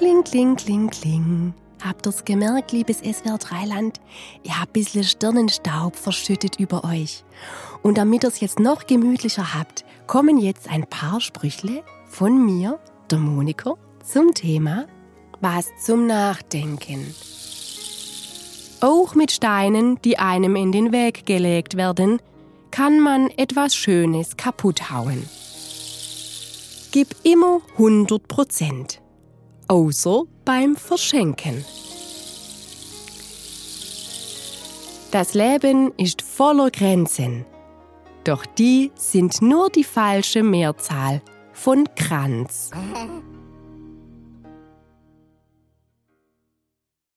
Kling, kling, kling, kling. Habt ihr's gemerkt, liebes SWR 3 Land? Ihr habt ein bisschen Stirnenstaub verschüttet über euch. Und damit ihr's jetzt noch gemütlicher habt, kommen jetzt ein paar Sprüchle von mir, der Monika, zum Thema Was zum Nachdenken. Auch mit Steinen, die einem in den Weg gelegt werden, kann man etwas Schönes kaputt hauen. Gib immer 100 Prozent außer beim Verschenken. Das Leben ist voller Grenzen, doch die sind nur die falsche Mehrzahl von Kranz.